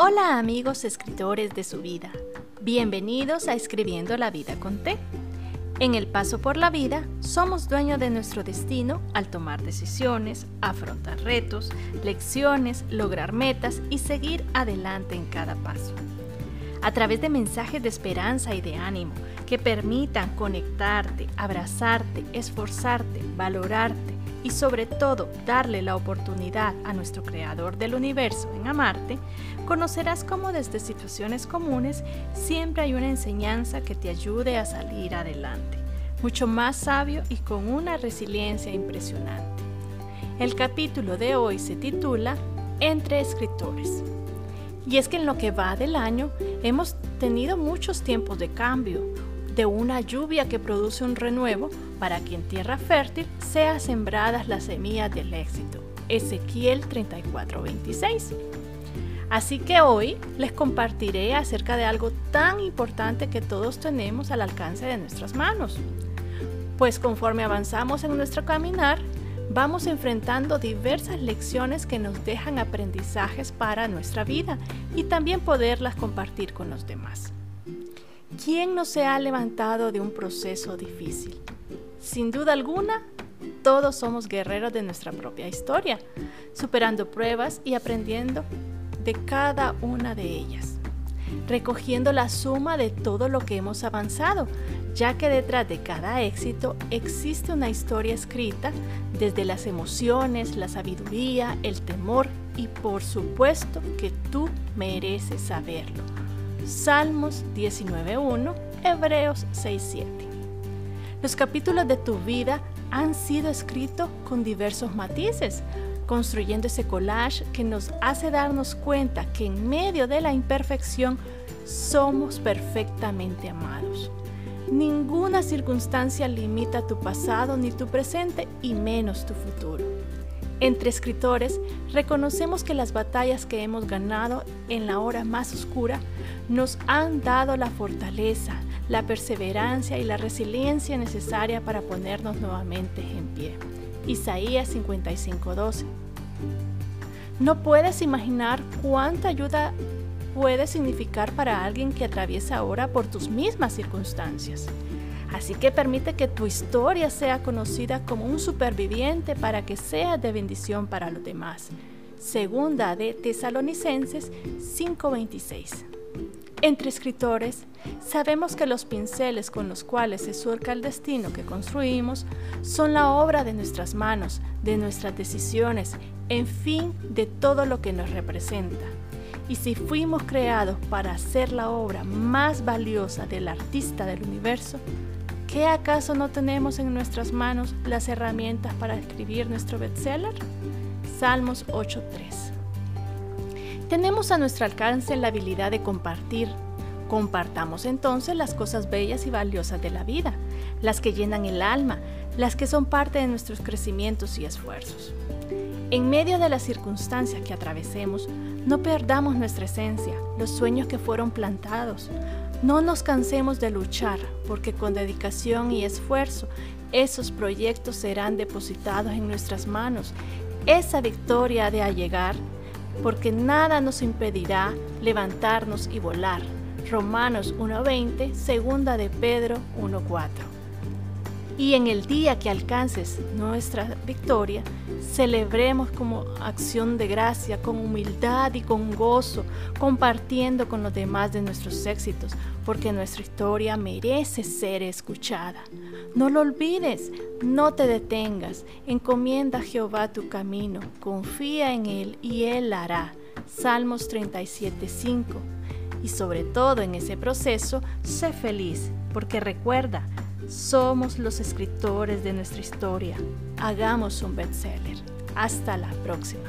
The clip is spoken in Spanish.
Hola amigos escritores de su vida, bienvenidos a Escribiendo la vida con T. En el paso por la vida, somos dueños de nuestro destino al tomar decisiones, afrontar retos, lecciones, lograr metas y seguir adelante en cada paso. A través de mensajes de esperanza y de ánimo que permitan conectarte, abrazarte, esforzarte, valorarte, y sobre todo darle la oportunidad a nuestro Creador del universo en amarte, conocerás cómo desde situaciones comunes siempre hay una enseñanza que te ayude a salir adelante, mucho más sabio y con una resiliencia impresionante. El capítulo de hoy se titula Entre escritores. Y es que en lo que va del año hemos tenido muchos tiempos de cambio, de una lluvia que produce un renuevo para que en tierra fértil sean sembradas las semillas del éxito. Ezequiel 34:26. Así que hoy les compartiré acerca de algo tan importante que todos tenemos al alcance de nuestras manos. Pues conforme avanzamos en nuestro caminar, vamos enfrentando diversas lecciones que nos dejan aprendizajes para nuestra vida y también poderlas compartir con los demás. ¿Quién no se ha levantado de un proceso difícil? Sin duda alguna, todos somos guerreros de nuestra propia historia, superando pruebas y aprendiendo de cada una de ellas, recogiendo la suma de todo lo que hemos avanzado, ya que detrás de cada éxito existe una historia escrita desde las emociones, la sabiduría, el temor y por supuesto que tú mereces saberlo Salmos 19.1, Hebreos 6.7. Los capítulos de tu vida han sido escritos con diversos matices, construyendo ese collage que nos hace darnos cuenta que en medio de la imperfección somos perfectamente amados. Ninguna circunstancia limita tu pasado ni tu presente y menos tu futuro. Entre escritores, reconocemos que las batallas que hemos ganado en la hora más oscura nos han dado la fortaleza, la perseverancia y la resiliencia necesaria para ponernos nuevamente en pie. Isaías 55:12. No puedes imaginar cuánta ayuda puede significar para alguien que atraviesa ahora por tus mismas circunstancias. Así que permite que tu historia sea conocida como un superviviente para que sea de bendición para los demás. Segunda de Tesalonicenses 5:26. Entre escritores, sabemos que los pinceles con los cuales se surca el destino que construimos son la obra de nuestras manos, de nuestras decisiones, en fin, de todo lo que nos representa. Y si fuimos creados para hacer la obra más valiosa del artista del universo, ¿Qué acaso no tenemos en nuestras manos las herramientas para escribir nuestro bestseller? Salmos 8.3. Tenemos a nuestro alcance la habilidad de compartir. Compartamos entonces las cosas bellas y valiosas de la vida, las que llenan el alma, las que son parte de nuestros crecimientos y esfuerzos. En medio de las circunstancias que atravesemos, no perdamos nuestra esencia, los sueños que fueron plantados, no nos cansemos de luchar, porque con dedicación y esfuerzo esos proyectos serán depositados en nuestras manos. Esa victoria ha de llegar, porque nada nos impedirá levantarnos y volar. Romanos 1.20, segunda de Pedro 1.4. Y en el día que alcances nuestra victoria, celebremos como acción de gracia, con humildad y con gozo, compartiendo con los demás de nuestros éxitos, porque nuestra historia merece ser escuchada. No lo olvides, no te detengas, encomienda a Jehová tu camino, confía en Él y Él hará. Salmos 37.5. Y sobre todo en ese proceso, sé feliz, porque recuerda, somos los escritores de nuestra historia. Hagamos un bestseller. Hasta la próxima.